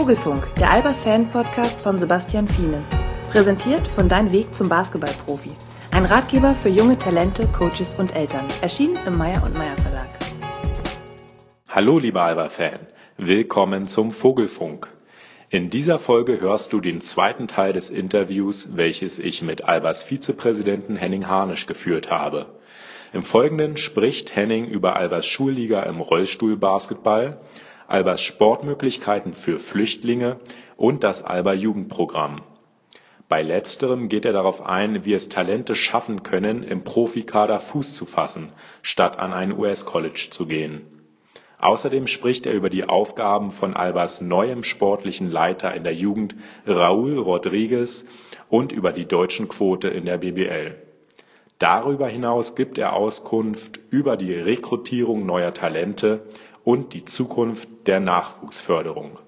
Vogelfunk, der Alba-Fan-Podcast von Sebastian Fienes. Präsentiert von Dein Weg zum Basketballprofi. Ein Ratgeber für junge Talente, Coaches und Eltern. Erschienen im Meyer und Meyer Verlag. Hallo, lieber Alba-Fan. Willkommen zum Vogelfunk. In dieser Folge hörst du den zweiten Teil des Interviews, welches ich mit Albers Vizepräsidenten Henning Harnisch geführt habe. Im Folgenden spricht Henning über Albers Schulliga im Rollstuhlbasketball, Albers Sportmöglichkeiten für Flüchtlinge und das Alba Jugendprogramm. Bei letzterem geht er darauf ein, wie es Talente schaffen können, im Profikader Fuß zu fassen, statt an ein US-College zu gehen. Außerdem spricht er über die Aufgaben von Albers neuem sportlichen Leiter in der Jugend Raúl Rodriguez und über die deutschen Quote in der BBL. Darüber hinaus gibt er Auskunft über die Rekrutierung neuer Talente und die Zukunft der Nachwuchsförderung.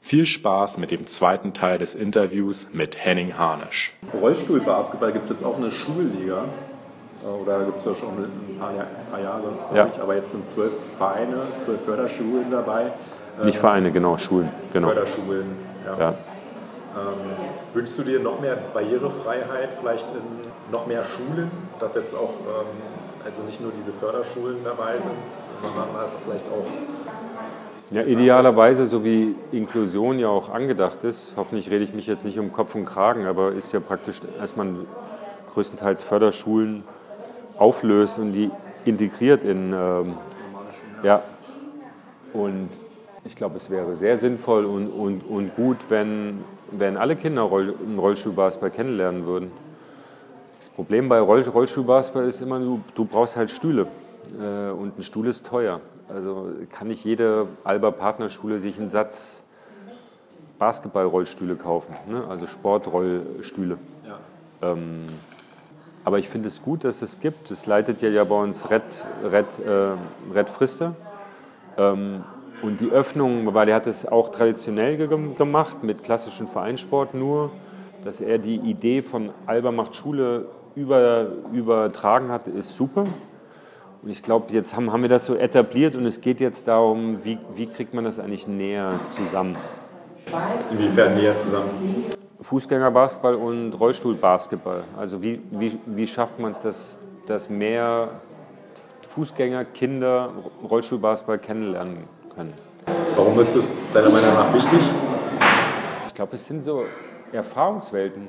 Viel Spaß mit dem zweiten Teil des Interviews mit Henning Harnisch. Rollstuhlbasketball gibt es jetzt auch eine Schulliga. Äh, oder gibt es ja schon ein paar, paar Jahre, Ja. ich. Aber jetzt sind zwölf Vereine, zwölf Förderschulen dabei. Nicht Vereine, genau, Schulen. Genau. Förderschulen, ja. Ja. Ähm, wünschst du dir noch mehr Barrierefreiheit, vielleicht in noch mehr Schulen, dass jetzt auch ähm, also nicht nur diese Förderschulen dabei sind, vielleicht auch ja, idealerweise, so wie Inklusion ja auch angedacht ist, hoffentlich rede ich mich jetzt nicht um Kopf und Kragen, aber ist ja praktisch, dass man größtenteils Förderschulen auflöst und die integriert in, ähm, ja, und ich glaube, es wäre sehr sinnvoll und, und, und gut, wenn, wenn alle Kinder Roll, einen Rollstuhlbasketball kennenlernen würden. Das Problem bei Roll, Rollstuhlbasketball ist immer, du, du brauchst halt Stühle äh, und ein Stuhl ist teuer. Also kann nicht jede Alba-Partnerschule sich einen Satz Basketball-Rollstühle kaufen, ne? also Sportrollstühle. ja. Ähm, aber ich finde es gut, dass es gibt. Es leitet ja, ja bei uns Red, Red, äh, Red Frister. Ähm, und die Öffnung, weil er hat es auch traditionell ge gemacht, mit klassischem Vereinssport nur, dass er die Idee von Alba macht Schule über, übertragen hat, ist super. Und ich glaube, jetzt haben, haben wir das so etabliert und es geht jetzt darum, wie, wie kriegt man das eigentlich näher zusammen. Inwiefern näher zusammen? Fußgängerbasketball und Rollstuhlbasketball. Also wie, wie, wie schafft man es, dass, dass mehr Fußgänger, Kinder Rollstuhlbasketball kennenlernen können? Warum ist das deiner Meinung nach wichtig? Ich glaube, es sind so Erfahrungswelten.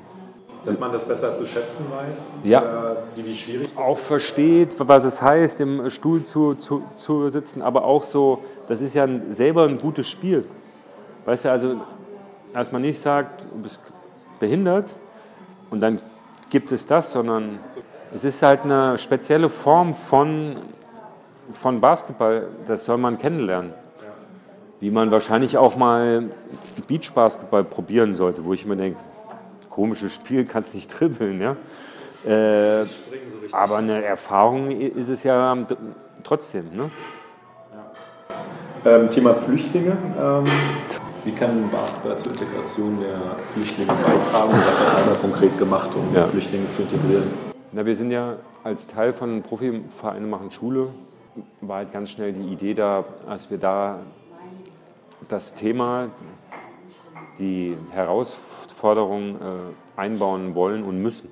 Dass man das besser zu schätzen weiß? Ja. Oder die, wie schwierig Auch versteht, was es heißt, im Stuhl zu, zu, zu sitzen, aber auch so, das ist ja ein, selber ein gutes Spiel. Weißt du, also, als man nicht sagt, du bist behindert und dann gibt es das, sondern es ist halt eine spezielle Form von, von Basketball, das soll man kennenlernen. Wie man wahrscheinlich auch mal Beachbasketball probieren sollte, wo ich mir denke, komisches Spiel, kannst nicht dribbeln, ja. Äh, aber eine Erfahrung ist es ja trotzdem, ne? Ähm, Thema Flüchtlinge. Ähm, wie kann Basketball zur Integration der Flüchtlinge beitragen? Was hat einer konkret gemacht, um Ja. Flüchtlinge zu integrieren? Na, wir sind ja als Teil von Profivereinen machen Schule, war halt ganz schnell die Idee da, als wir da das Thema, die Herausforderung äh, einbauen wollen und müssen.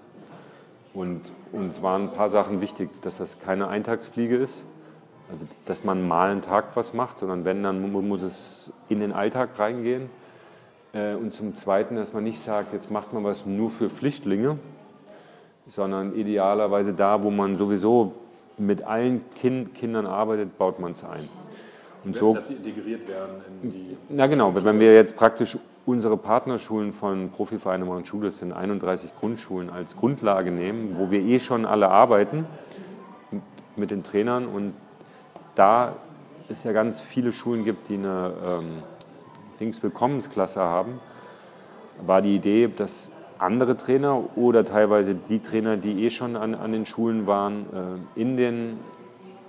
Und uns waren ein paar Sachen wichtig, dass das keine Eintagsfliege ist, also dass man mal einen Tag was macht, sondern wenn, dann mu- muss es in den Alltag reingehen. Äh, Und zum Zweiten, dass man nicht sagt, jetzt macht man was nur für Flüchtlinge, sondern idealerweise da, wo man sowieso mit allen kind, Kindern arbeitet, baut man es ein. Und so, Dass sie integriert werden in die. na genau, wenn wir jetzt praktisch unsere Partnerschulen von Profivereinen und Schule, das sind 31 Grundschulen, als Grundlage nehmen, wo wir eh schon alle arbeiten mit den Trainern und da es ja ganz viele Schulen gibt, die eine ähm, Dings-Willkommensklasse haben, war die Idee, dass andere Trainer oder teilweise die Trainer, die eh schon an, an den Schulen waren, äh, in den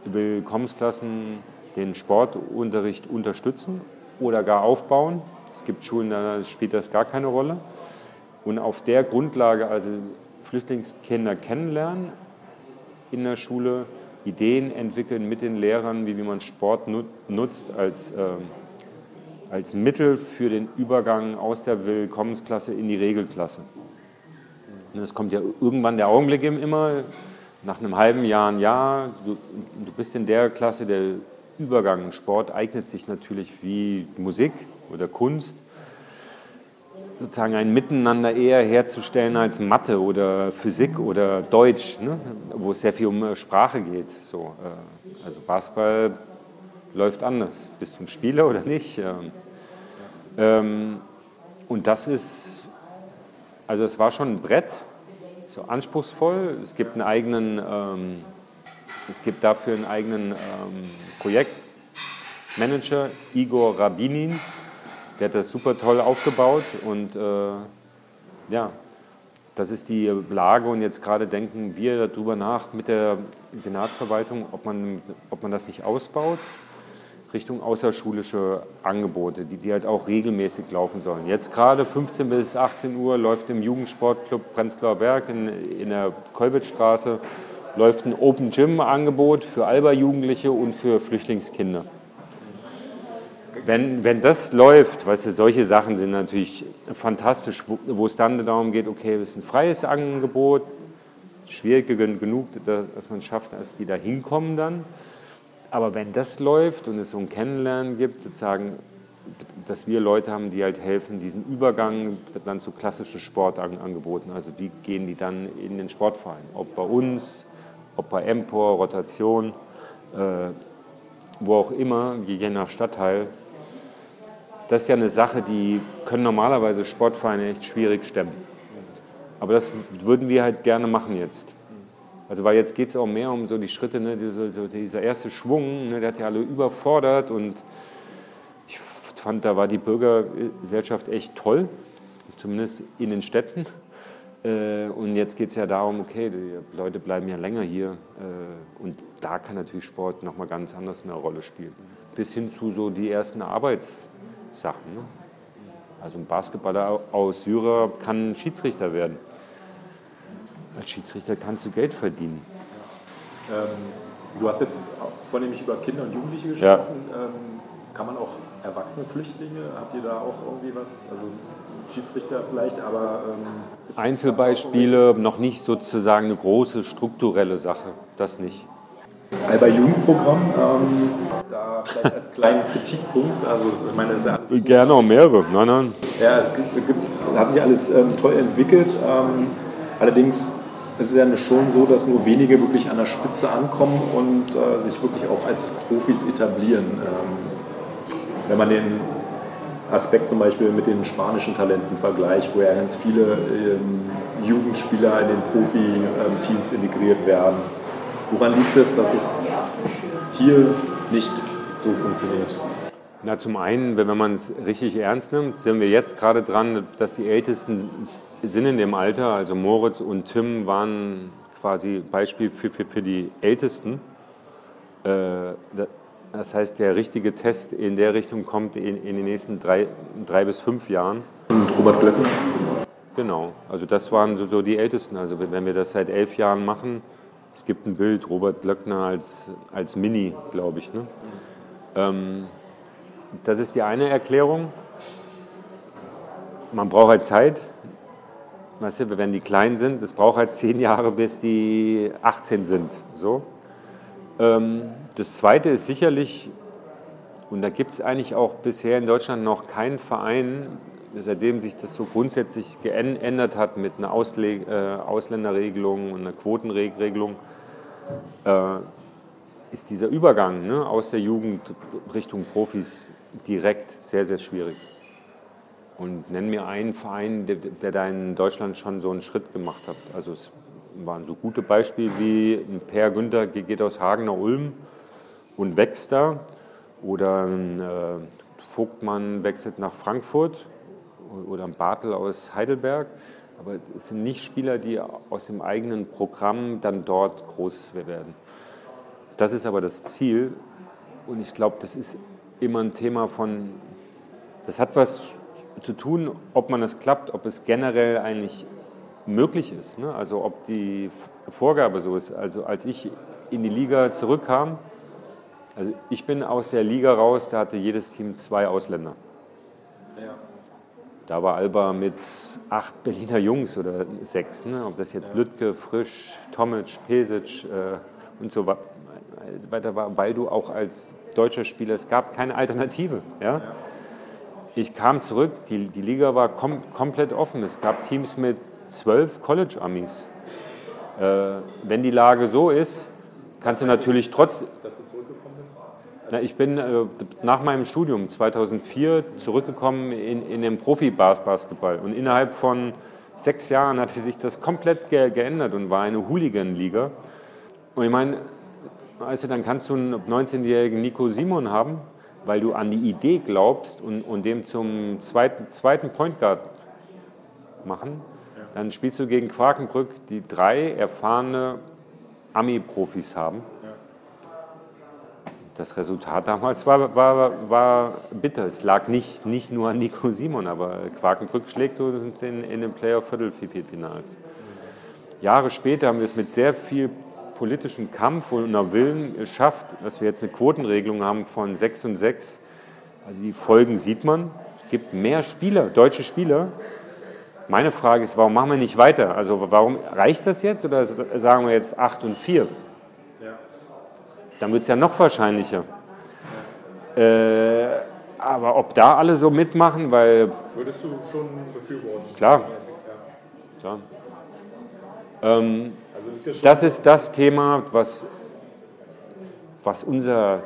Willkommensklassen den Sportunterricht unterstützen oder gar aufbauen. Es gibt Schulen, da spielt das gar keine Rolle. Und auf der Grundlage also Flüchtlingskinder kennenlernen in der Schule, Ideen entwickeln mit den Lehrern, wie, wie man Sport nut- nutzt als ähm, als Mittel für den Übergang aus der Willkommensklasse in die Regelklasse. Und es kommt ja irgendwann der Augenblick immer, nach einem halben Jahr, ein Jahr, du, du bist in der Klasse, der Übergang. Sport eignet sich natürlich wie Musik oder Kunst, sozusagen ein Miteinander eher herzustellen als Mathe oder Physik oder Deutsch, ne? wo es sehr viel um Sprache geht. So, äh, also Basketball läuft anders. Bist du ein Spieler oder nicht? Ähm, und das ist, also es war schon ein Brett, so anspruchsvoll. Es gibt einen eigenen, ähm, es gibt dafür einen eigenen ähm, Projektmanager, Igor Rabinin, der hat das super toll aufgebaut und äh, ja, das ist die Lage. Und jetzt gerade denken wir darüber nach mit der Senatsverwaltung, ob man, ob man das nicht ausbaut Richtung außerschulische Angebote, die, die halt auch regelmäßig laufen sollen. Jetzt gerade 15 bis 18 Uhr läuft im Jugendsportclub Prenzlauer Berg in, in der Kolwitzstraße läuft ein Open Gym Angebot für Alba-Jugendliche und für Flüchtlingskinder. Wenn, wenn das läuft, weißt du, solche Sachen sind natürlich fantastisch, wo, wo es dann darum geht, okay, es ist ein freies Angebot, schwierig genug, dass man es schafft, dass die da hinkommen dann. Aber wenn das läuft und es so ein Kennenlernen gibt, sozusagen, dass wir Leute haben, die halt helfen, diesen Übergang dann zu klassischen Sportangeboten, also wie gehen die dann in den Sportverein, ob bei uns, ob bei Empor, Rotation, äh, wo auch immer, je nach Stadtteil. Das ist ja eine Sache, die können normalerweise Sportvereine echt schwierig stemmen. Aber das würden wir halt gerne machen jetzt. Also weil jetzt geht es auch mehr um so die Schritte, ne, diese, so dieser erste Schwung, ne, der hat ja alle überfordert und ich fand, da war die Bürgergesellschaft echt toll, zumindest in den Städten. Äh, und jetzt geht es ja darum, okay, die Leute bleiben ja länger hier äh, und da kann natürlich Sport nochmal ganz anders eine Rolle spielen. Bis hin zu so die ersten Arbeitssachen. Ne? Also ein Basketballer aus Syrer kann Schiedsrichter werden als Schiedsrichter kannst du Geld verdienen. Ähm, du hast jetzt vornehmlich über Kinder und Jugendliche gesprochen. Ja. Ähm, kann man auch erwachsene Flüchtlinge, habt ihr da auch irgendwie was? Also Schiedsrichter vielleicht, aber. Ähm, Einzelbeispiele, noch nicht sozusagen eine große strukturelle Sache, das nicht. Alba Jugendprogramm, ähm, da vielleicht als kleinen Kritikpunkt, also ich meine, das ist ja alles Gerne auch mehrere, nein, nein. Ja, es gibt, gibt, hat sich alles ähm, toll entwickelt. Ähm, allerdings es ist ja schon so, dass nur wenige wirklich an der Spitze ankommen und äh, sich wirklich auch als Profis etablieren. Ähm, wenn man den Aspekt zum Beispiel mit den spanischen Talenten vergleicht, wo ja ganz viele ähm, Jugendspieler in den Profi-Teams integriert werden. Woran liegt es, dass es hier nicht so funktioniert? Na, zum einen, wenn man es richtig ernst nimmt, sind wir jetzt gerade dran, dass die Ältesten sind in dem Alter, also Moritz und Tim waren quasi Beispiel für, für, für die Ältesten. Äh, das heißt, der richtige Test in der Richtung kommt in, in den nächsten drei, drei bis fünf Jahren. Und Robert Glöckner? Genau, also das waren so, so die Ältesten. Also wenn wir das seit elf Jahren machen, es gibt ein Bild, Robert Glöckner als, als Mini, glaube ich. Ne? Ähm, das ist die eine Erklärung. Man braucht halt Zeit. Weißt du, wenn die klein sind, es braucht halt zehn Jahre, bis die 18 sind. So. Ähm, das zweite ist sicherlich, und da gibt es eigentlich auch bisher in Deutschland noch keinen Verein, seitdem sich das so grundsätzlich geändert hat mit einer Ausle äh, Ausländerregelung und einer Quotenregelung, äh, ist dieser Übergang ne, aus der Jugend Richtung Profis direkt sehr, sehr schwierig. Und nenn mir einen Verein, der, der, da in Deutschland schon so einen Schritt gemacht hat. Also es waren so gute Beispiele wie ein Per Günther geht aus Hagen nach Ulm und wächst da. Oder ein äh, Vogtmann wechselt nach Frankfurt oder ein Bartel aus Heidelberg. Aber es sind nicht Spieler, die aus dem eigenen Programm dann dort groß werden. Das ist aber das Ziel. Und ich glaube, das ist immer ein Thema von, das hat was zu tun, ob man es klappt, ob es generell eigentlich möglich ist. Ne? Also ob die Vorgabe so ist. Also als ich in die Liga zurückkam, also ich bin aus der Liga raus, da hatte jedes Team zwei Ausländer. Da war Alba mit acht Berliner Jungs oder sechs, ne? ob das jetzt Lüttke, Frisch, Tomic, Pesic äh, und so weiter war, weil du auch als deutscher Spieler, es gab keine Alternative. Ja? Ich kam zurück, die, die Liga war kom komplett offen. Es gab Teams mit zwölf College-Amis. Äh, wenn die Lage so ist, kannst du natürlich trotz. Dass du zurückgekommen bist? Na, ich bin äh, nach meinem Studium 2004 zurückgekommen in, in den Profi-Basketball und innerhalb von sechs Jahren hatte sich das komplett ge geändert und war eine Hooligan-Liga. Und ich meine, also dann kannst du einen 19-jährigen Nico Simon haben, weil du an die Idee glaubst und, und dem zum zweiten, zweiten Point Guard machen. Dann spielst du gegen Quakenbrück, die drei erfahrene Ami-Profis haben. Das Resultat damals war, war, war bitter. Es lag nicht, nicht nur an Nico Simon, aber Quakenbrück schlägt uns in, in den Playoff-Viertelfinals. Jahre später haben wir es mit sehr viel politischen Kampf und einer Willen geschafft, dass wir jetzt eine Quotenregelung haben von 6 und 6. Also die Folgen sieht man. Es gibt mehr Spieler, deutsche Spieler. Meine Frage ist, warum machen wir nicht weiter? Also warum reicht das jetzt oder sagen wir jetzt 8 und 4? Dann wird es ja noch wahrscheinlicher. Äh, aber ob da alle so mitmachen, weil... Würdest du schon befürworten? Klar. Klar. Ähm, das ist das Thema, was, was unser,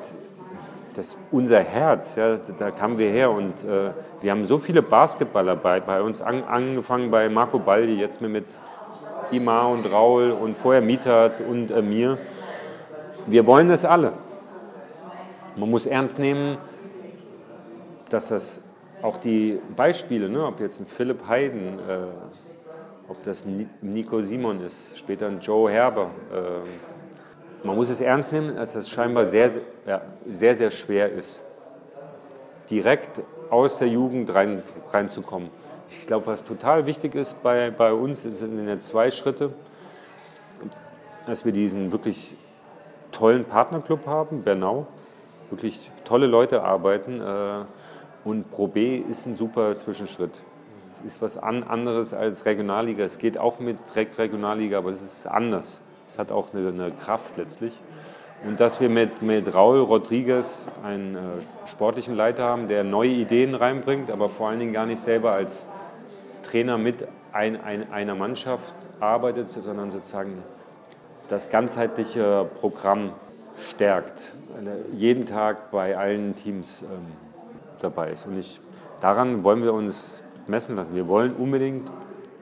das, unser Herz, ja, da kamen wir her und äh, wir haben so viele Basketballer bei, bei uns, an, angefangen bei Marco Baldi, jetzt mit Imar und Raul und vorher Mitat und äh, mir. Wir wollen das alle. Man muss ernst nehmen, dass das auch die Beispiele, ne, ob jetzt ein Philipp Heiden, äh, ob das Nico Simon ist, später ein Joe Herber. Ähm, man muss es ernst nehmen, dass es scheinbar sehr, ja, sehr, sehr schwer ist, direkt aus der Jugend rein, reinzukommen. Ich glaube, was total wichtig ist bei, bei uns, sind ja zwei Schritte, dass wir diesen wirklich tollen Partnerclub haben, Bernau, wirklich tolle Leute arbeiten äh, und Pro B ist ein super Zwischenschritt ist was anderes als Regionalliga. Es geht auch mit Regionalliga, aber es ist anders. Es hat auch eine, eine, Kraft letztlich. Und dass wir mit, mit Raul Rodriguez einen äh, sportlichen Leiter haben, der neue Ideen reinbringt, aber vor allen Dingen gar nicht selber als Trainer mit ein, ein, einer Mannschaft arbeitet, sondern sozusagen das ganzheitliche Programm stärkt. Äh, jeden Tag bei allen Teams ähm, dabei ist. Und ich, daran wollen wir uns messen lassen. Wir wollen unbedingt,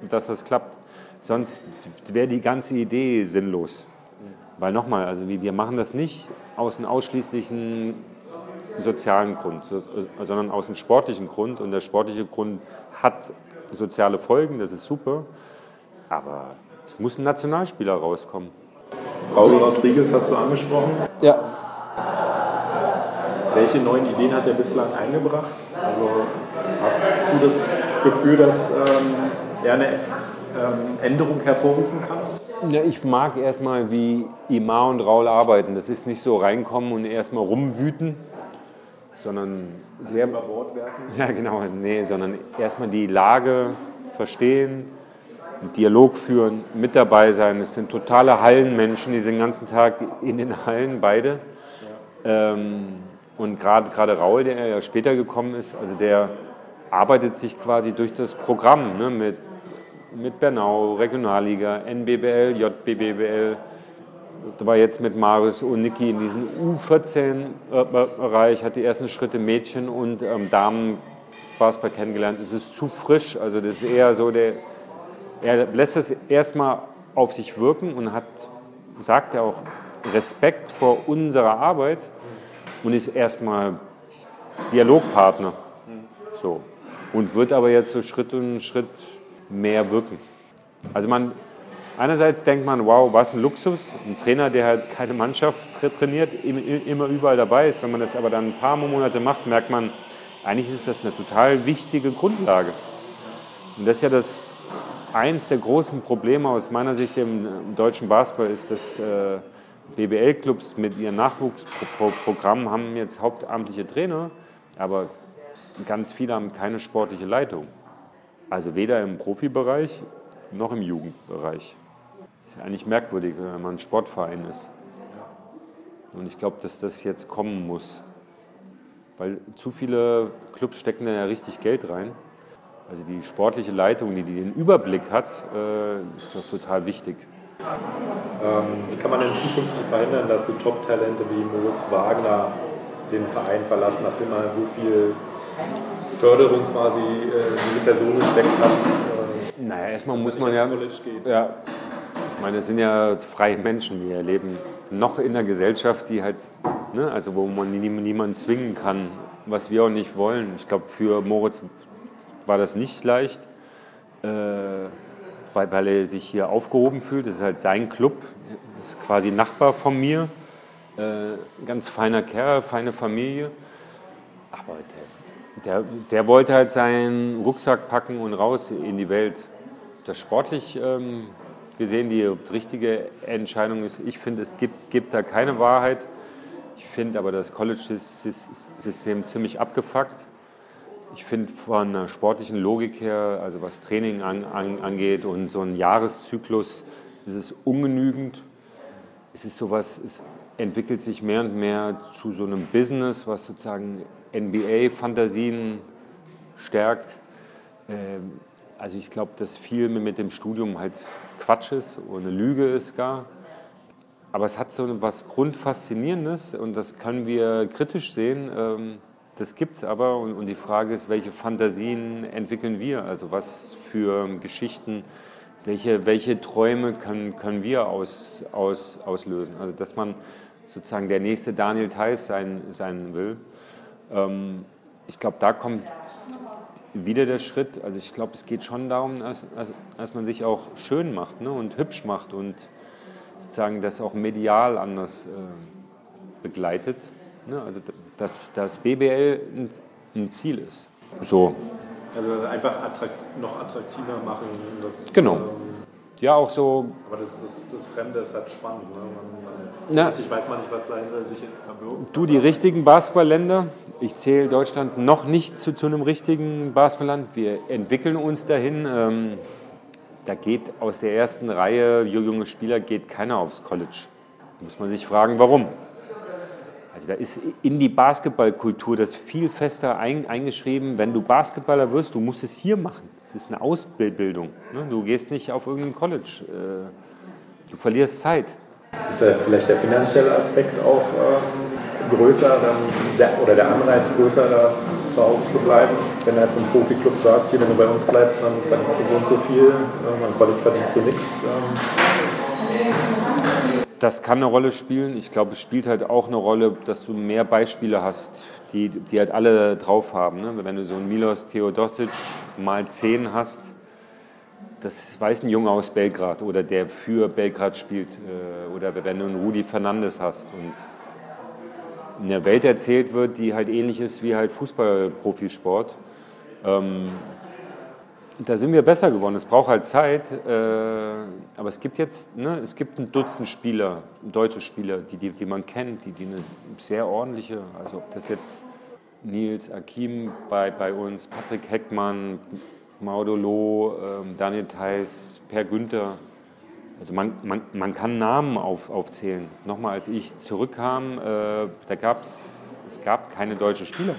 dass das klappt. Sonst wäre die ganze Idee sinnlos. Weil nochmal, also wir machen das nicht aus einem ausschließlichen sozialen Grund, sondern aus einem sportlichen Grund. Und der sportliche Grund hat soziale Folgen, das ist super. Aber es muss ein Nationalspieler rauskommen. Raul Rodriguez hast du angesprochen. Ja. Welche neuen Ideen hat er bislang eingebracht? Also hast du das Gefühl, dass ähm, er eine Änderung hervorrufen kann? Ja, ich mag erstmal, wie Imar und Raul arbeiten. Das ist nicht so reinkommen und erstmal rumwüten, sondern also sehr. Über Bord werfen? Ja, genau. Nee, sondern erstmal die Lage verstehen, einen Dialog führen, mit dabei sein. Es sind totale Hallenmenschen, die sind den ganzen Tag in den Hallen, beide. Ja. Ähm, und gerade Raul, der ja später gekommen ist, also der arbeitet sich quasi durch das Programm ne, mit, mit Bernau, Regionalliga, NBBL, JBBL. Da war jetzt mit Marius und Niki in diesem U14-Bereich, hat die ersten Schritte Mädchen und ähm, Damen Basketball kennengelernt. Es ist zu frisch, also das ist eher so, der, er lässt es erstmal auf sich wirken und hat, sagt er auch, Respekt vor unserer Arbeit und ist erstmal Dialogpartner. So und wird aber jetzt so Schritt und Schritt mehr wirken. Also man, einerseits denkt man, wow, was ein Luxus, ein Trainer, der halt keine Mannschaft trainiert, immer überall dabei ist. Wenn man das aber dann ein paar Monate macht, merkt man, eigentlich ist das eine total wichtige Grundlage. Und das ist ja das eins der großen Probleme aus meiner Sicht im deutschen Basketball ist, dass äh, BBL-Clubs mit ihren Nachwuchsprogrammen haben jetzt hauptamtliche Trainer, aber ganz viele haben keine sportliche Leitung. Also weder im Profibereich noch im Jugendbereich. Ist ja eigentlich merkwürdig, wenn man ein Sportverein ist. Und ich glaube, dass das jetzt kommen muss. Weil zu viele Clubs stecken da ja richtig Geld rein. Also die sportliche Leitung, die, die den Überblick hat, äh, ist doch total wichtig. Ähm, wie kann man in Zukunft verhindern, dass so Top-Talente wie Moritz Wagner den Verein verlassen, nachdem man so viel Förderung quasi äh, diese Person gesteckt hat? Äh, naja, erstmal muss man ja, ja. Ich meine, es sind ja freie Menschen, die erleben noch in der Gesellschaft, die halt, ne, also wo man niemanden zwingen kann, was wir auch nicht wollen. Ich glaube, für Moritz war das nicht leicht, äh, weil, weil er sich hier aufgehoben fühlt. Das ist halt sein Club, ist quasi Nachbar von mir. Äh, ganz feiner Kerl, feine Familie. Aber der, der, der, wollte halt seinen Rucksack packen und raus in die Welt. Das sportlich ähm, gesehen die richtige Entscheidung ist. Ich finde, es gibt, gibt da keine Wahrheit. Ich finde aber das College-System ziemlich abgefuckt. Ich finde von der sportlichen Logik her, also was Training an, an, angeht und so ein Jahreszyklus, ist es ungenügend. Es ist sowas, es entwickelt sich mehr und mehr zu so einem Business, was sozusagen NBA-Fantasien stärkt. Ähm, also ich glaube, dass viel mit dem Studium halt Quatsch ist oder eine Lüge ist gar. Aber es hat so etwas Grundfaszinierendes und das können wir kritisch sehen. Ähm, das gibt es aber und die Frage ist, welche Fantasien entwickeln wir? Also was für Geschichten, welche, welche Träume können, können wir aus, aus, auslösen? Also dass man sozusagen der nächste Daniel Theiss sein, sein will. Ähm, ich glaube, da kommt wieder der Schritt. Also ich glaube, es geht schon darum, dass, dass man sich auch schön macht ne, und hübsch macht und sozusagen das auch medial anders äh, begleitet. Ne? Also dass das BBL ein, ein, Ziel ist. So. Also einfach attrakt, noch attraktiver machen. Das, genau. Ähm, ja, auch so. Aber das, das, das Fremde ist halt spannend. Ne? Man, man, richtig weiß man nicht, was dahinter sich verbirgt. Du, die richtigen Basketballländer, ich zähle Deutschland noch nicht zu, zu einem richtigen Basketballland. Wir entwickeln uns dahin. Ähm, da geht aus der ersten Reihe junge Spieler geht keiner aufs College. Da muss man sich fragen, warum. Also da ist in die Basketballkultur das viel fester ein, eingeschrieben. Wenn du Basketballer wirst, du musst es hier machen. Das ist eine Ausbildung. Ne? Du gehst nicht auf irgendein College. Äh, du verlierst Zeit. Ist ja vielleicht der finanzielle Aspekt auch ähm, größer der, oder der Anreiz größer, da zu Hause zu bleiben? Wenn er zum Profiklub sagt, hier, wenn du bei uns bleibst, dann verdienst du so und so viel, ähm, am College verdienst du nichts. Ähm. Das kann eine Rolle spielen. Ich glaube, es spielt halt auch eine Rolle, dass du mehr Beispiele hast, die, die halt alle drauf haben. Ne? Wenn du so einen Milos Theodosic mal 10 hast, das weiß ein Junge aus Belgrad oder der für Belgrad spielt. Äh, oder wenn du einen Rudi Fernandes hast und in der Welt erzählt wird, die halt ähnlich ist wie halt Fußball-Profisport. Ähm, da sind wir besser geworden. Es braucht halt Zeit, äh, aber es gibt jetzt, ne, es gibt ein Dutzend Spieler, deutsche Spieler, die, die, die man kennt, die, die eine sehr ordentliche, also ob das jetzt Nils Akim bei, bei uns, Patrick Heckmann, Maudolo, äh, Daniel Theiss, Per Günther, also man, man, man kann Namen auf, aufzählen. Nochmal, als ich zurückkam, äh, da gab's, es gab keine deutschen Spieler.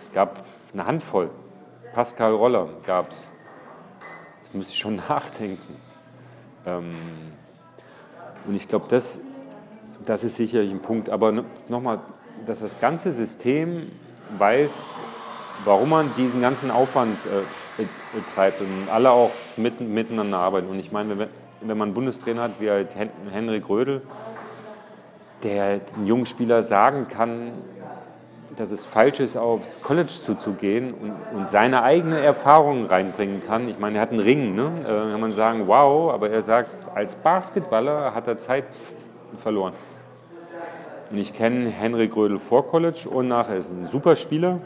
Es gab eine Handvoll. Pascal Roller gab es muss ich schon nachdenken. Ähm, und ich glaube, das, das ist sicherlich ein Punkt. Aber nochmal, dass das ganze System weiß, warum man diesen ganzen Aufwand äh, betreibt und alle auch mit, miteinander arbeiten. Und ich meine, wenn, wenn man einen Bundestrainer hat wie halt Henrik Rödel, der den jungen Spieler sagen kann, dass es falsch ist, aufs College zuzugehen und, und seine eigene Erfahrungen reinbringen kann. Ich meine, er hat einen Ring, ne? Äh, kann man sagen, wow, aber er sagt, als Basketballer hat er Zeit verloren. Und ich kenne Henrik Grödel vor College und nachher ist ein super Spieler,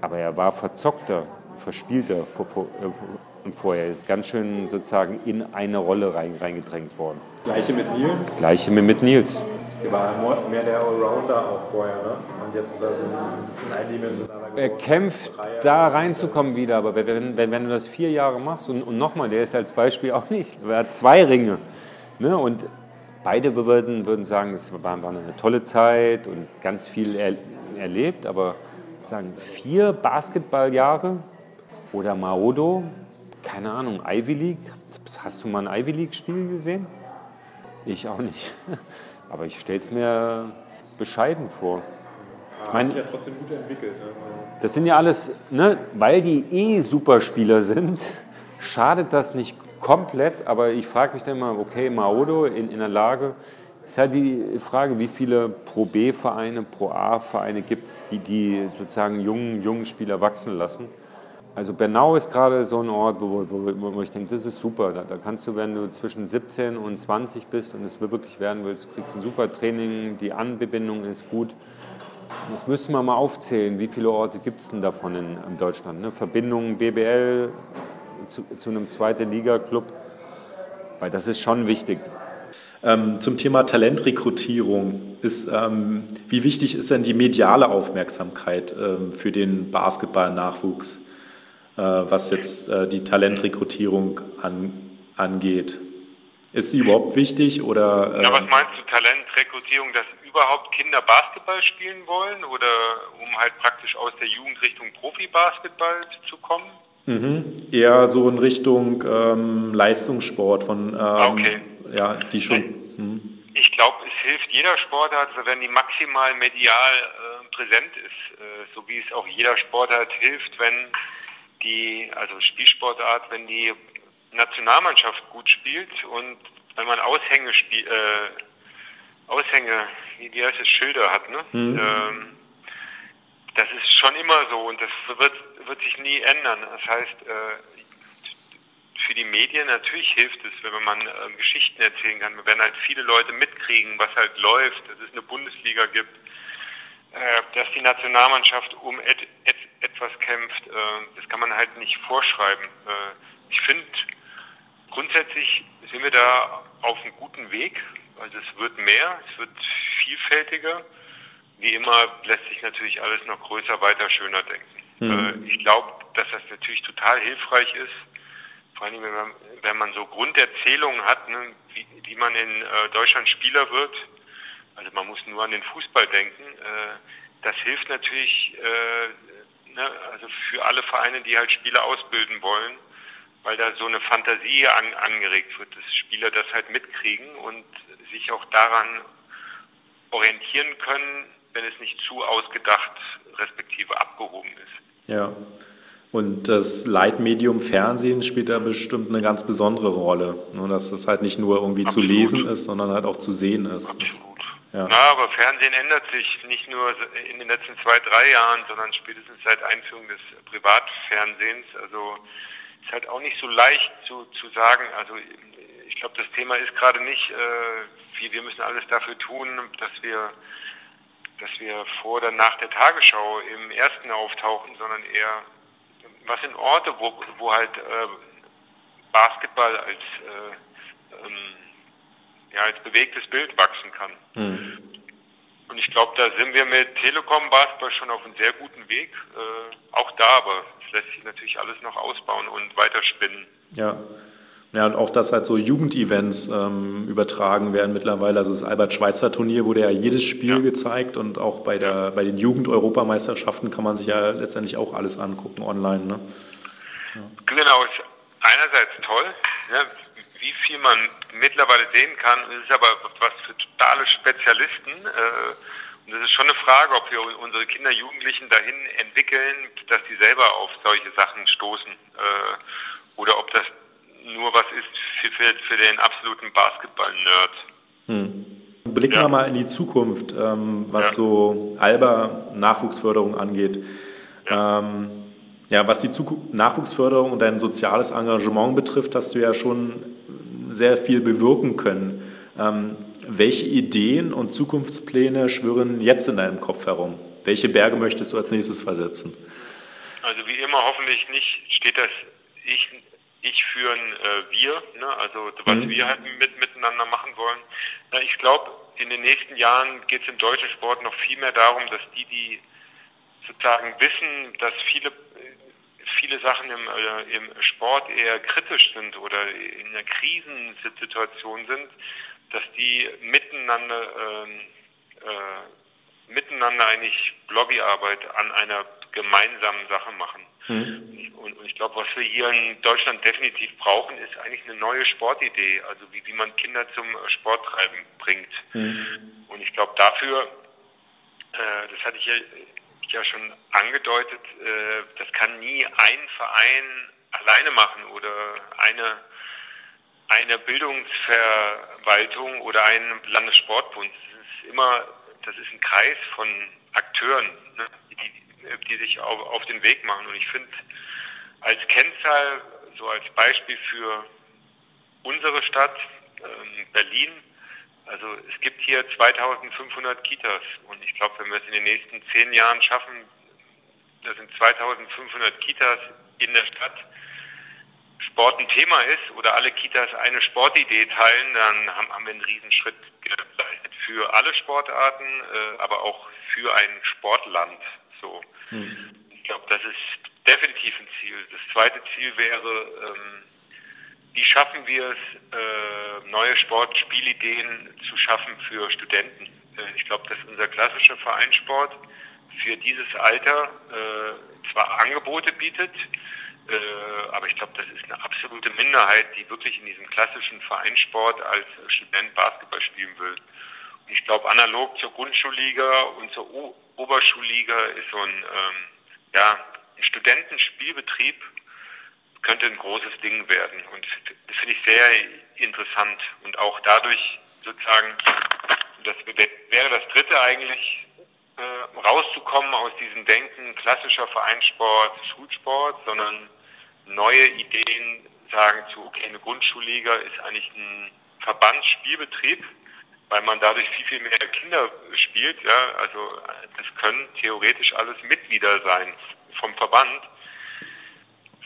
aber er war verzockter, verspielter vor, vor, äh, vorher. Er ist ganz schön sozusagen in eine Rolle reingedrängt worden. Gleiche mit Nils? Gleiche mit Er war mehr der Allrounder auch vorher, ne? Und jetzt ist er so ein bisschen eindimensionaler geworden. er kämpft, da reinzukommen wieder. Aber wenn, wenn, wenn du das vier Jahre machst und, und nochmal, der ist als Beispiel auch nicht, er hat zwei Ringe. Ne? Und beide würden, würden sagen, es war, war eine tolle Zeit und ganz viel er, erlebt. Aber sagen vier Basketballjahre oder Maodo, keine Ahnung, Ivy League. Hast du mal ein Ivy League-Spiel gesehen? Ich auch nicht. Aber ich stelle es mir bescheiden vor. Ich meine, ja trotzdem gut entwickelt. Ne? Das sind ja alles, ne, weil die eh Superspieler sind, schadet das nicht komplett. Aber ich frage mich dann immer, okay, Maodo in, in der Lage, ist halt die Frage, wie viele Pro B-Vereine, Pro A-Vereine gibt es, die, die sozusagen jungen, jungen Spieler wachsen lassen. Also Bernau ist gerade so ein Ort, wo, wo, wo ich denke, das ist super. Da, da, kannst du, wenn du zwischen 17 und 20 bist und es wirklich werden willst, kriegst ein super Training, die Anbindung ist gut. Das müssen wir mal aufzählen. Wie viele Orte gibt es denn davon in, in Deutschland? Ne? Verbindungen BBL zu, zu einem zweiten Liga-Club, weil das ist schon wichtig. Ähm, zum Thema Talentrekrutierung ist, ähm, wie wichtig ist denn die mediale Aufmerksamkeit ähm, für den Basketball-Nachwuchs, äh, was jetzt äh, die Talentrekrutierung an, angeht? Ist sie überhaupt wichtig oder? Äh ja, was meinst du Talentrekrutierung, dass überhaupt Kinder Basketball spielen wollen oder um halt praktisch aus der Jugend Richtung Profi-Basketball zu kommen? Mhm. Eher so in Richtung ähm, Leistungssport von ähm, okay ja, die schon. Hm. Ich glaube, es hilft jeder Sportart, wenn die maximal medial äh, präsent ist, äh, so wie es auch jeder Sportart hilft, wenn die, also Spielsportart, wenn die Nationalmannschaft gut spielt und wenn man Aushänge, äh, Aushänge, wie heißt es, Schilder hat, ne? Mhm. Ähm, das ist schon immer so und das wird, wird sich nie ändern. Das heißt, äh, für die Medien natürlich hilft es, wenn man äh, Geschichten erzählen kann, wenn halt viele Leute mitkriegen, was halt läuft, dass es eine Bundesliga gibt, äh, dass die Nationalmannschaft um et, etwas kämpft. Äh, das kann man halt nicht vorschreiben. Äh, ich finde, grundsätzlich sind wir da auf einem guten Weg. Also es wird mehr, es wird vielfältiger. Wie immer lässt sich natürlich alles noch größer, weiter, schöner denken. Mhm. ich glaube, dass das natürlich total hilfreich ist, vor allem wenn man, wenn man so Grunderzählungen hat, ne, wie, wie man in äh, Deutschland Spieler wird, also man muss nur an den Fußball denken, äh, das hilft natürlich äh, ne, also für alle Vereine, die halt Spieler ausbilden wollen, weil da so eine Fantasie an, angeregt wird, dass Spieler das halt mitkriegen und sich auch daran orientieren können, wenn es nicht zu ausgedacht respektive abgehoben ist. Ja. Und das Leitmedium Fernsehen spielt da bestimmt eine ganz besondere Rolle. Nur, dass das halt nicht nur irgendwie Absolut. zu lesen ist, sondern halt auch zu sehen ist. Absolut. Ja. Na, aber Fernsehen ändert sich nicht nur in den letzten zwei, drei Jahren, sondern spätestens seit Einführung des Privatfernsehens. Also ist halt auch nicht so leicht zu, zu sagen. Also ich glaube, das Thema ist gerade nicht, äh, wie wir müssen alles dafür tun, dass wir dass wir vor oder nach der Tagesschau im ersten auftauchen, sondern eher was sind Orte, wo, wo halt äh, Basketball als, äh, ähm, ja, als bewegtes Bild wachsen kann. Mhm. Und ich glaube, da sind wir mit Telekom Basketball schon auf einem sehr guten Weg. Äh, auch da, aber es lässt sich natürlich alles noch ausbauen und weiterspinnen. Ja. Ja, und auch, dass halt so Jugendevents ähm, übertragen werden mittlerweile. Also das Albert-Schweitzer-Turnier wurde ja jedes Spiel ja. gezeigt und auch bei, der, bei den Jugend-Europameisterschaften kann man sich ja letztendlich auch alles angucken online. Ne? Ja. Genau, ist einerseits toll, ne, wie viel man mittlerweile sehen kann. Es ist aber was für totale Spezialisten. Äh, und es ist schon eine Frage, ob wir unsere Kinder, Jugendlichen dahin entwickeln, dass die selber auf solche Sachen stoßen. Äh, oder ob das nur was ist für, für, den absoluten Basketball-Nerd. Hm. Blicken ja. wir mal in die Zukunft, ähm, was ja. so Alba-Nachwuchsförderung angeht. Ja. Ähm, ja, was die Zukunft, Nachwuchsförderung und dein soziales Engagement betrifft, hast du ja schon sehr viel bewirken können. Ähm, welche Ideen und Zukunftspläne schwirren jetzt in deinem Kopf herum? Welche Berge möchtest du als nächstes versetzen? Also wie immer hoffentlich nicht steht das Ich ich führen äh, wir, ne? also was mhm. wir halt mit, miteinander machen wollen. Na, ich glaube, in den nächsten Jahren geht es im deutschen Sport noch viel mehr darum, dass die, die sozusagen wissen, dass viele viele Sachen im, äh, im Sport eher kritisch sind oder in einer Krisensituation sind, dass die miteinander ähm, äh, miteinander eigentlich Lobbyarbeit an einer gemeinsamen Sache machen. Mhm. Und, und, ich glaube, was wir hier in Deutschland definitiv brauchen, ist eigentlich eine neue Sportidee, also wie, wie man Kinder zum Sporttreiben bringt. Mhm. Und ich glaube, dafür, äh, das hatte ich ja ja schon angedeutet, äh, das kann nie ein Verein alleine machen oder eine, eine Bildungsverwaltung oder ein Landessportbund. Das ist immer, das ist ein Kreis von Akteuren, ne, die, die sich auf, auf den Weg machen. Und ich finde, als Kennzahl, so als Beispiel für unsere Stadt, ähm, Berlin, also es gibt hier 2500 Kitas und ich glaube, wenn wir es in den nächsten zehn Jahren schaffen, das sind 2500 Kitas in der Stadt, Sport ein Thema ist oder alle Kitas eine Sportidee teilen, dann haben, wir einen Riesenschritt geleistet für alle Sportarten, äh, aber auch für ein Sportland. So, hm. ich glaube, das ist definitiv ein Ziel. Das zweite Ziel wäre ähm, wie schaffen wir es, äh, neue Sportspielideen zu schaffen für Studenten? Äh, ich glaube, dass unser klassischer Vereinssport für dieses Alter äh, zwar Angebote bietet, aber ich glaube, das ist eine absolute Minderheit, die wirklich in diesem klassischen Vereinssport als Student Basketball spielen will. Und ich glaube, analog zur Grundschulliga und zur o Oberschulliga ist so ein, ähm, ja, ein Studentenspielbetrieb könnte ein großes Ding werden. Und das finde ich sehr interessant. Und auch dadurch sozusagen, das wäre das dritte eigentlich, äh, rauszukommen aus diesem Denken klassischer Vereinssport, Schulsport, sondern neue Ideen sagen zu, okay, eine Grundschulliga ist eigentlich ein Verbandsspielbetrieb, weil man dadurch viel, viel mehr Kinder spielt. Ja, also das können theoretisch alles Mitglieder sein vom Verband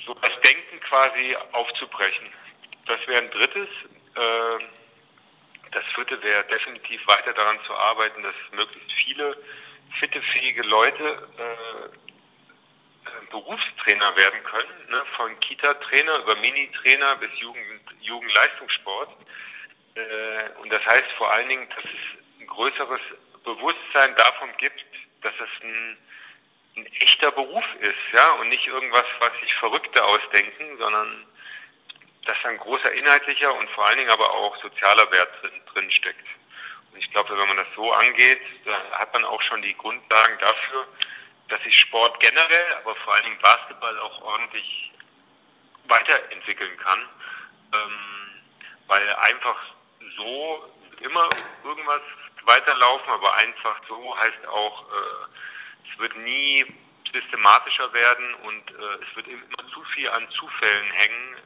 so das Denken quasi aufzubrechen. Das wäre ein drittes. Äh, das vierte wäre definitiv weiter daran zu arbeiten, dass möglichst viele fitte, fähige Leute äh, Berufstrainer werden können, ne? von Kita-Trainer über Mini-Trainer bis Jugend, Jugendleistungssport. Äh, und das heißt vor allen Dingen, dass es ein größeres Bewusstsein davon gibt, dass es ein ein echter Beruf ist, ja, und nicht irgendwas, was sich Verrückte ausdenken, sondern dass ein großer inhaltlicher und vor allen Dingen aber auch sozialer Wert drin, drin steckt. Und ich glaube, wenn man das so angeht, dann hat man auch schon die Grundlagen dafür, dass sich Sport generell, aber vor allen Dingen Basketball auch ordentlich weiterentwickeln kann. Ähm, weil einfach so immer irgendwas weiterlaufen, aber einfach so heißt auch, äh, es wird nie systematischer werden und äh, es wird immer zu viel an Zufällen hängen.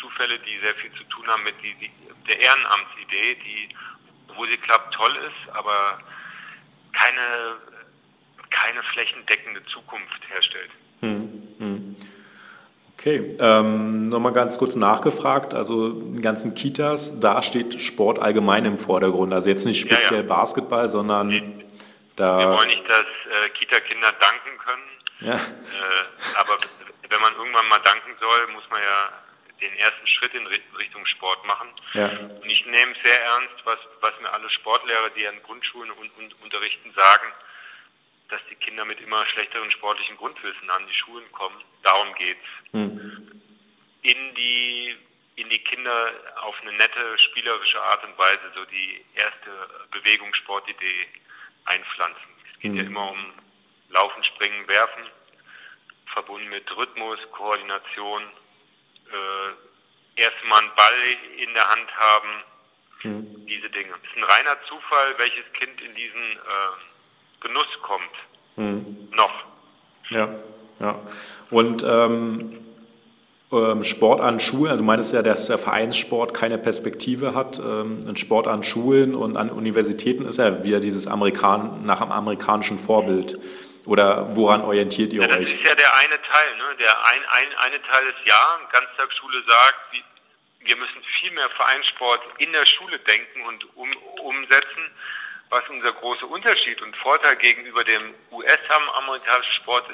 Zufälle, die sehr viel zu tun haben mit die, die, der Ehrenamtsidee, die, wo sie klappt, toll ist, aber keine, keine flächendeckende Zukunft herstellt. Hm, hm. Okay, ähm, nochmal ganz kurz nachgefragt. Also in ganzen Kitas, da steht Sport allgemein im Vordergrund. Also jetzt nicht speziell ja, ja. Basketball, sondern nee. Da. Wir wollen nicht, dass äh, Kita-Kinder danken können. Ja. Äh, aber wenn man irgendwann mal danken soll, muss man ja den ersten Schritt in Richtung Sport machen. Ja. Und ich nehme sehr ernst, was, was mir alle Sportlehrer, die an Grundschulen und, und unterrichten, sagen, dass die Kinder mit immer schlechteren sportlichen Grundwissen an die Schulen kommen. Darum geht's. Hm. In die in die Kinder auf eine nette, spielerische Art und Weise so die erste Bewegungssportidee einpflanzen. Es geht hm. ja immer um Laufen, Springen, Werfen, verbunden mit Rhythmus, Koordination, äh, erstmal einen Ball in der Hand haben, hm. diese Dinge. Es ist ein reiner Zufall, welches Kind in diesen äh, Genuss kommt. Hm. Noch. Ja, ja. Und ähm, Sport an Schulen, also du meintest ja, dass der Vereinssport keine Perspektive hat. Ähm, ein Sport an Schulen und an Universitäten ist ja wieder dieses Amerikan nach dem amerikanischen Vorbild. Oder woran orientiert ihr ja, das euch? Das ist ja der eine Teil. Ne? Der ein, ein, eine Teil ist ja, Ganztagsschule sagt, wir müssen viel mehr Vereinssport in der Schule denken und um, umsetzen. was unser großer Unterschied und Vorteil gegenüber dem US-amerikanischen Sport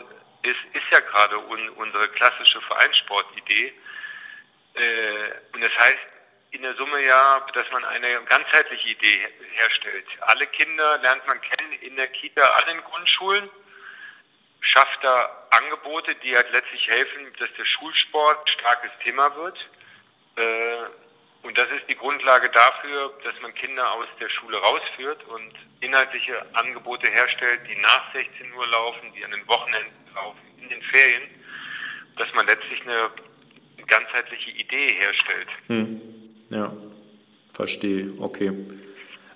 ist, ist ja gerade un, unsere klassische Vereinssportidee. Äh, und das heißt in der Summe ja, dass man eine ganzheitliche Idee herstellt. Alle Kinder lernt man kennen in der Kita, allen Grundschulen, schafft da Angebote, die halt letztlich helfen, dass der Schulsport starkes Thema wird. Äh, und das ist die Grundlage dafür, dass man Kinder aus der Schule rausführt und inhaltliche Angebote herstellt, die nach 16 Uhr laufen, die an den Wochenenden laufen, in den Ferien, dass man letztlich eine ganzheitliche Idee herstellt. Hm. Ja, verstehe. Okay.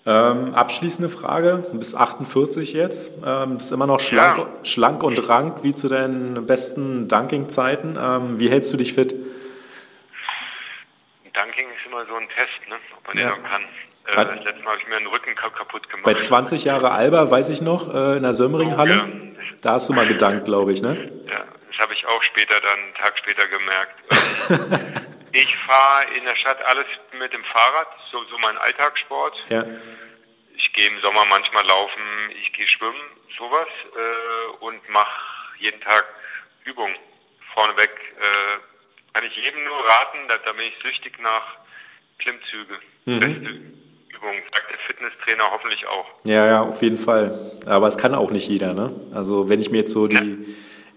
Ähm, abschließende Frage, du bist 48 jetzt, ähm, bist immer noch schlank, ja. schlank und rank wie zu deinen besten Dunking-Zeiten. Ähm, wie hältst du dich fit? Dunking ist immer so ein Test, ne? ob man ja. den noch kann. Äh, das letzte Mal habe ich mir den Rücken kaputt gemacht. Bei 20 Jahre Alba, weiß ich noch, äh, in der Sömmringhalle, oh, ja. da hast du mal gedankt, glaube ich, ne? Ja, das habe ich auch später dann, einen Tag später gemerkt. ich fahre in der Stadt alles mit dem Fahrrad, so, so mein Alltagssport. Ja. Ich gehe im Sommer manchmal laufen, ich gehe schwimmen, sowas äh, und mache jeden Tag Übungen. Vorneweg äh, kann ich jedem nur raten, da, da bin ich süchtig nach Klimmzüge. Mhm. Beste Übung, sagt der Fitnesstrainer hoffentlich auch. Ja, ja, auf jeden Fall. Aber es kann auch nicht jeder, ne? Also wenn ich mir jetzt so die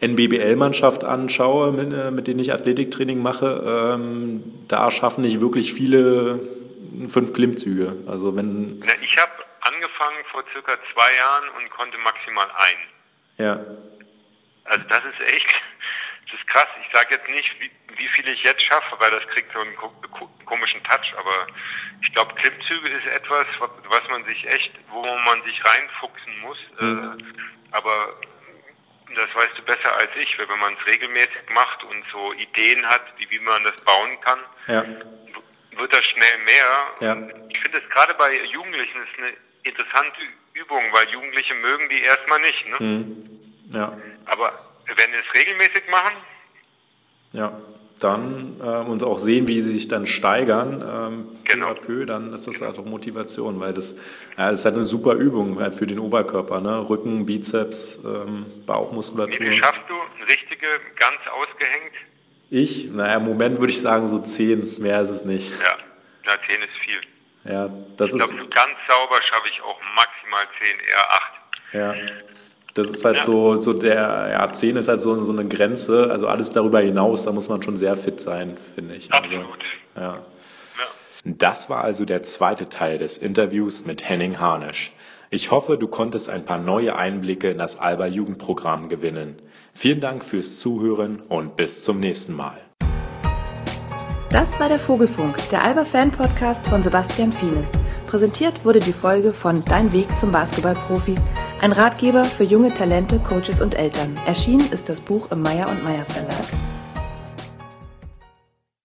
ja. NBBL-Mannschaft anschaue, mit, äh, mit denen ich Athletiktraining mache, ähm, da schaffen nicht wirklich viele fünf Klimmzüge. Also wenn. Ja, ich habe angefangen vor circa zwei Jahren und konnte maximal ein. Ja. Also das ist echt, ist krass. Ich sage jetzt nicht, wie, wie viel ich jetzt schaffe, weil das kriegt so einen komischen Touch, aber ich glaube, Klimmzüge ist etwas, was man sich echt, wo man sich reinfuchsen muss. Mhm. Äh, aber das weißt du besser als ich, weil wenn man es regelmäßig macht und so Ideen hat, wie, wie man das bauen kann, ja. wird das schnell mehr. Ja. Ich finde es gerade bei Jugendlichen ist eine interessante Übung, weil Jugendliche mögen die erstmal nicht. Ne? Mhm. Ja. Aber wenn wir es regelmäßig machen, ja dann äh, und auch sehen, wie sie sich dann steigern, ähm, genau. peu, dann ist das halt auch Motivation, weil das, ja, das ist halt eine super Übung halt für den Oberkörper, ne? Rücken, Bizeps, ähm, Bauchmuskulatur. Wie schaffst du eine richtige, ganz ausgehängt? Ich? Naja, im Moment würde ich sagen so zehn, mehr ist es nicht. Ja, na, zehn ist viel. Ja, das ich ist. Ich glaube, ganz sauber schaffe ich auch maximal zehn, eher acht. Ja. Das ist halt ja. so, so der, ja, 10 ist halt so, so eine Grenze. Also alles darüber hinaus, da muss man schon sehr fit sein, finde ich. Also, Absolut. Also, ja. Das war also der zweite Teil des Interviews mit Henning Harnisch. Ich hoffe, du konntest ein paar neue Einblicke in das Alba Jugendprogramm gewinnen. Vielen Dank fürs Zuhören und bis zum nächsten Mal. Das war der Vogelfunk, der Alba Fan Podcast von Sebastian Fienes. Präsentiert wurde die Folge von Dein Weg zum Basketballprofi ein Ratgeber für junge Talente, Coaches und Eltern. Erschienen ist das Buch im Meyer und Meyer Verlag.